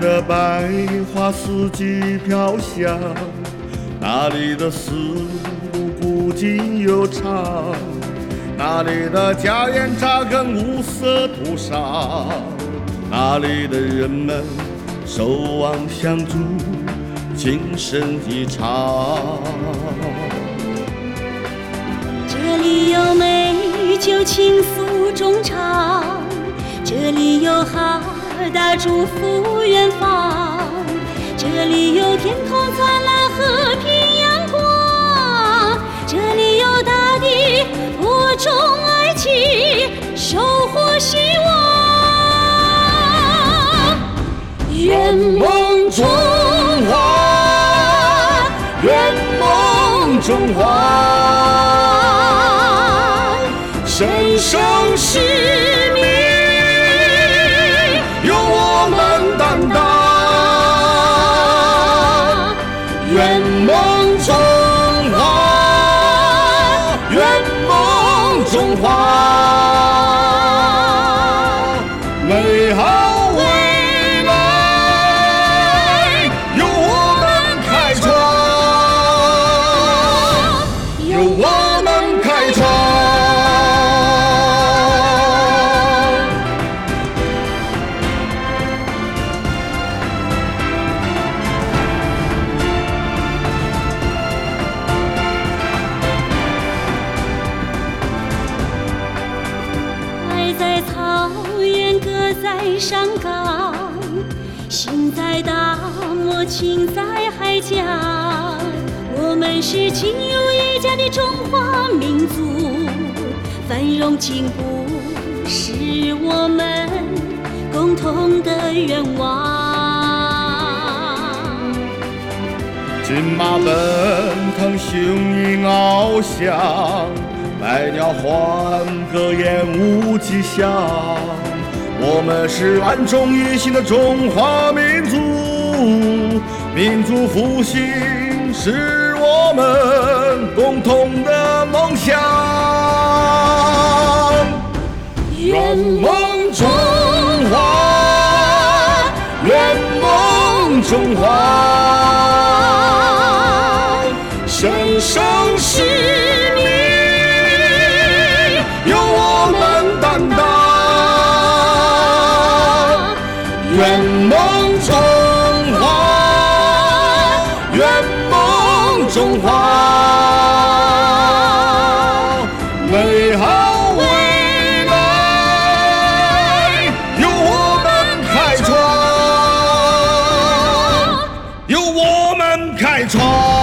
的百花四季飘香？那里的丝路古今悠长？那里的家园扎根五色土上？那里的人们守望相助，情深意长？这里有美酒倾诉衷肠，这里有好海大祝福远方，这里有天空灿烂和平阳光，这里有大地播种爱情，收获希望。圆梦中华，圆梦中华。神圣使命大，圆梦中华，圆梦中华，在草原，歌在山岗，心在大漠，情在海疆。我们是亲如一家的中华民族，繁荣进步是我们共同的愿望。骏马奔腾，雄鹰翱翔，百鸟欢歌，烟雾吉祥。我们是万众一心的中华民族，民族复兴是我们共同的梦想。圆梦中华，圆梦中华。生生圆梦中华圆梦中华美好未来由我们开创由我们开创。